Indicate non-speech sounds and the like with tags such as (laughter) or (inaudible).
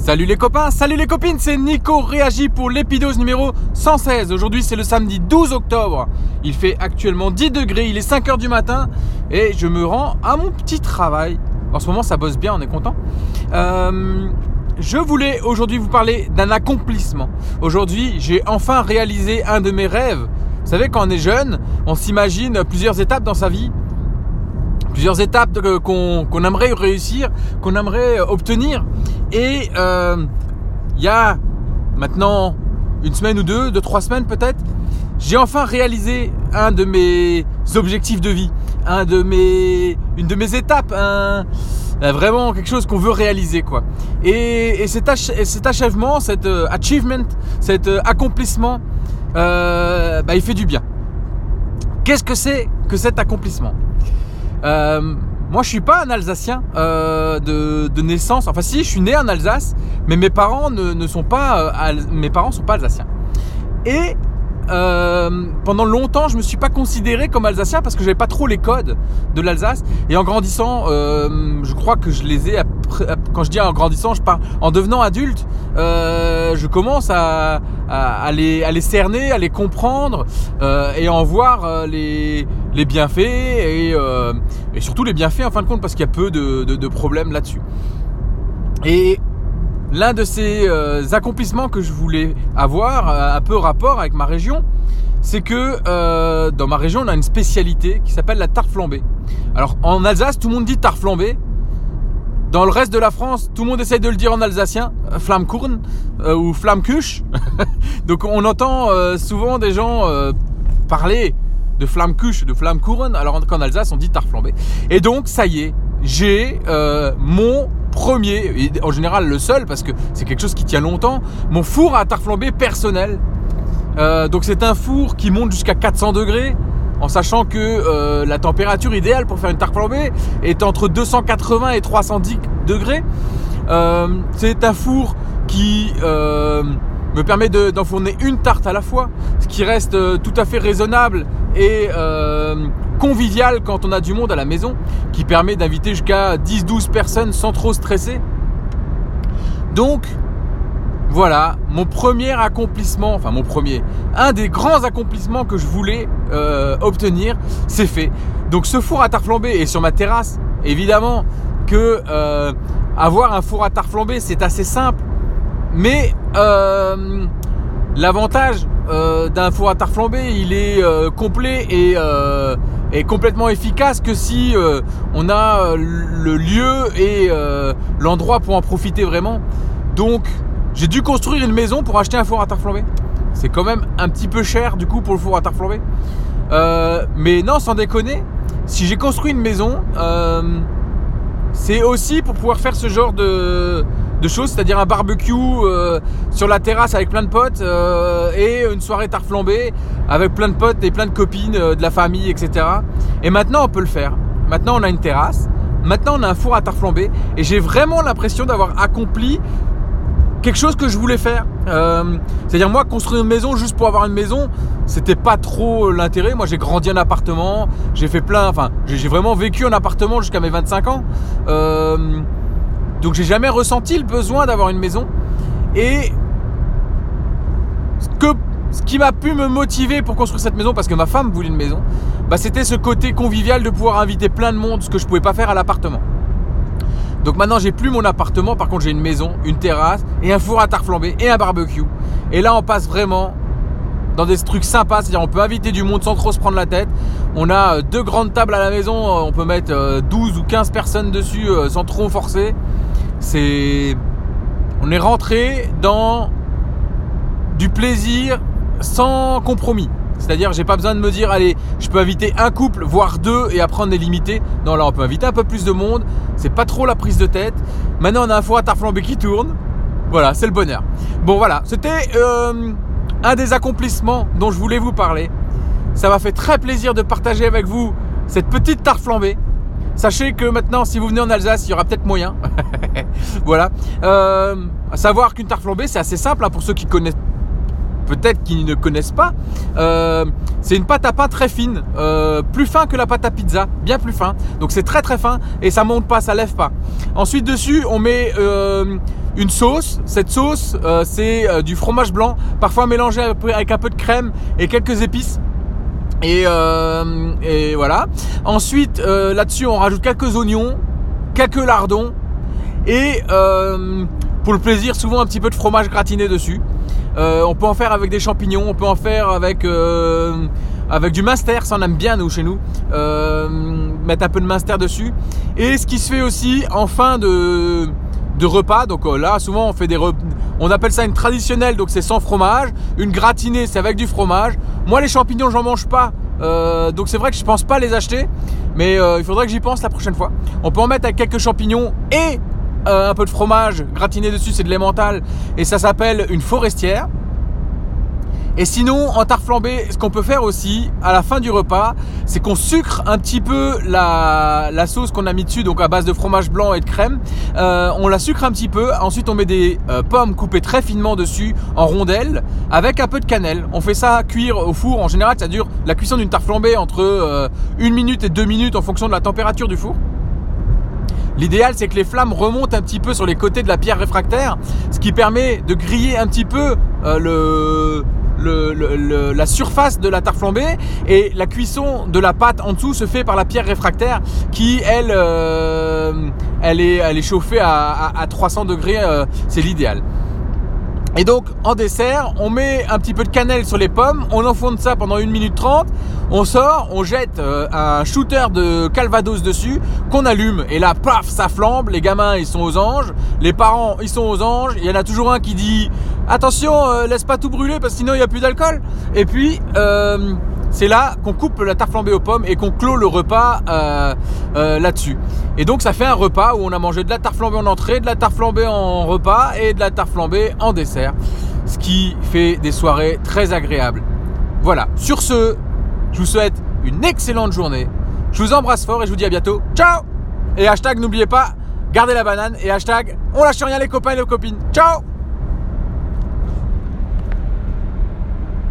Salut les copains, salut les copines, c'est Nico réagit pour l'épidose numéro 116. Aujourd'hui c'est le samedi 12 octobre. Il fait actuellement 10 degrés, il est 5h du matin et je me rends à mon petit travail. En ce moment ça bosse bien, on est content. Euh, je voulais aujourd'hui vous parler d'un accomplissement. Aujourd'hui j'ai enfin réalisé un de mes rêves. Vous savez quand on est jeune, on s'imagine plusieurs étapes dans sa vie plusieurs étapes qu'on aimerait réussir, qu'on aimerait obtenir. Et euh, il y a maintenant une semaine ou deux, deux, trois semaines peut-être, j'ai enfin réalisé un de mes objectifs de vie, un de mes, une de mes étapes, euh, vraiment quelque chose qu'on veut réaliser quoi. Et, cet, achèvement, cet euh, achievement, cet accomplissement, bah, il fait du bien. Qu'est-ce que c'est que cet accomplissement? Euh, moi, je suis pas un Alsacien euh, de, naissance. Enfin, si, je suis né en Alsace, mais mes parents ne, sont pas, euh, mes parents sont pas alsaciens. Et euh, pendant longtemps, je me suis pas considéré comme alsacien parce que j'avais pas trop les codes de l'Alsace. Et en grandissant, euh, je crois que je les ai. Quand je dis en grandissant, je parle en devenant adulte. Euh, je commence à, à, les, cerner, à les comprendre et à en voir les, les bienfaits et, surtout les bienfaits en fin de compte parce qu'il y a peu de, problèmes là-dessus. Et l'un de ces euh, accomplissements que je voulais avoir, euh, un peu rapport avec ma région, c'est que euh, dans ma région, on a une spécialité qui s'appelle la tarte flambée. Alors en Alsace, tout le monde dit tarte flambée. Dans le reste de la France, tout le monde essaye de le dire en alsacien, Flammkuchen ou Flammkuche. (laughs) Donc on entend souvent des gens parler de Flammkuche, de Flammkuchen, alors qu'en Alsace on dit tarte flambée. Et donc ça y est, j'ai mon premier, en général le seul, parce que c'est quelque chose qui tient longtemps, mon four à tarte flambée personnel. Euh, donc c'est un four qui monte jusqu'à 400 degrés, en sachant que euh, la température idéale pour faire une tarte flambée est entre 280 et 310 degrés. Euh, c'est un four qui me permet d'enfourner une tarte à la fois, ce qui reste tout à fait raisonnable et convivial quand on a du monde à la maison, qui permet d'inviter jusqu'à 10-12 personnes sans trop stresser. Donc, voilà, mon premier accomplissement, enfin mon premier, un des grands accomplissements que je voulais euh, obtenir, c'est fait. Donc ce four à tarte flambée est sur ma terrasse. Évidemment que euh, avoir un four à tarte flambée, c'est assez simple. Mais euh, l'avantage d'un four à tarte flambée, il est complet et est complètement efficace que si on a le lieu et l'endroit pour en profiter vraiment. Donc j'ai dû construire une maison pour acheter un four à tarte flambée. C'est quand même un petit peu cher du coup pour le four à tarte flambée. mais non, sans déconner, si j'ai construit une maison, c'est aussi pour pouvoir faire ce genre de, choses, c'est-à-dire un barbecue euh, sur la terrasse avec plein de potes euh, et une soirée tarte flambée avec plein de potes et plein de copines, euh, de la famille, etc. Et maintenant on peut le faire. Maintenant on a une terrasse, maintenant on a un four à tarte flambée et j'ai vraiment l'impression d'avoir accompli quelque chose que je voulais faire. C'est-à-dire moi construire une maison juste pour avoir une maison, c'était pas trop l'intérêt. Moi j'ai grandi en appartement, j'ai fait plein, enfin j'ai vraiment vécu en appartement jusqu'à mes 25 ans. Donc j'ai jamais ressenti le besoin d'avoir une maison. Et ce, que, ce qui m'a pu me motiver pour construire cette maison, parce que ma femme voulait une maison, bah c'était ce côté convivial de pouvoir inviter plein de monde, ce que je pouvais pas faire à l'appartement. Donc maintenant j'ai plus mon appartement, par contre j'ai une maison, une terrasse et un four à tarte et un barbecue. Et là on passe vraiment dans des trucs sympas, c'est-à-dire on peut inviter du monde sans trop se prendre la tête. On a euh, deux grandes tables à la maison, on peut mettre 12 euh, ou 15 personnes dessus euh, sans trop forcer c'est on est rentré dans du plaisir sans compromis. C'est-à-dire, j'ai pas besoin de me dire, allez, je peux inviter un couple, voire deux, et après on est limité. Non, là, on peut inviter un peu plus de monde. C'est pas trop la prise de tête. Maintenant, on a un four à tarte flambée qui tourne. Voilà, c'est le bonheur. Bon, voilà, c'était euh, un des accomplissements dont je voulais vous parler. Ça m'a fait très plaisir de partager avec vous cette petite tarte flambée. Sachez que maintenant, si vous venez en Alsace, il y aura peut-être moyen. (laughs) voilà. Euh, à savoir qu'une tarte flambée, c'est assez simple hein, pour ceux qui connaissent peut-être qui ne connaissent pas, euh, c'est une pâte à pain très fine, euh, plus fin que la pâte à pizza, bien plus fin. Donc c'est très très fin et ça monte pas, ça lève pas. Ensuite dessus, on met une sauce. Cette sauce, euh, c'est euh, du fromage blanc, parfois mélangé avec un peu de crème et quelques épices. Et, et voilà. Ensuite, là-dessus, on rajoute quelques oignons, quelques lardons et pour le plaisir, souvent un petit peu de fromage gratiné dessus. On peut en faire avec des champignons, on peut en faire avec avec du master, ça on aime bien nous chez nous, euh, mettre un peu de master dessus. Et ce qui se fait aussi en fin de, repas, donc euh, là souvent on fait des on appelle ça une traditionnelle, donc c'est sans fromage. Une gratinée, c'est avec du fromage. Moi les champignons j'en mange pas, euh, donc c'est vrai que je pense pas les acheter, mais il faudrait que j'y pense la prochaine fois. On peut en mettre avec quelques champignons et un peu de fromage gratiné dessus, c'est de l'emmental et ça s'appelle une forestière. Et sinon, en tarte flambée, ce qu'on peut faire aussi à la fin du repas, c'est qu'on sucre un petit peu la, sauce qu'on a mis dessus, donc à base de fromage blanc et de crème. Euh, on la sucre un petit peu. Ensuite, on met des euh, pommes coupées très finement dessus en rondelles avec un peu de cannelle. On fait ça cuire au four. En général, ça dure la cuisson d'une tarte flambée entre euh, une minute et deux minutes en fonction de la température du four. L'idéal, c'est que les flammes remontent un petit peu sur les côtés de la pierre réfractaire, ce qui permet de griller un petit peu le, la surface de la tarte flambée et la cuisson de la pâte en dessous se fait par la pierre réfractaire qui, elle, euh, elle, est, elle est chauffée à, 300 degrés, euh, c'est l'idéal. Et donc en dessert, on met un petit peu de cannelle sur les pommes, on enfonce ça pendant 1 minute 30, on sort, on jette euh, un shooter de calvados dessus, qu'on allume, et là, paf, ça flambe, les gamins ils sont aux anges, les parents ils sont aux anges, il y en a toujours un qui dit attention, euh, laisse pas tout brûler parce que sinon il n'y a plus d'alcool. Et puis euh, c'est là qu'on coupe la tarte flambée aux pommes et qu'on clôt le repas euh, euh, là-dessus. Et donc ça fait un repas où on a mangé de la tarte flambée en entrée, de la tarte flambée en repas et de la tarte flambée en dessert. Ce qui fait des soirées très agréables. Voilà, sur ce, je vous souhaite une excellente journée. Je vous embrasse fort et je vous dis à bientôt. Ciao Et hashtag n'oubliez pas, gardez la banane et hashtag on lâche rien les copains et les copines. Ciao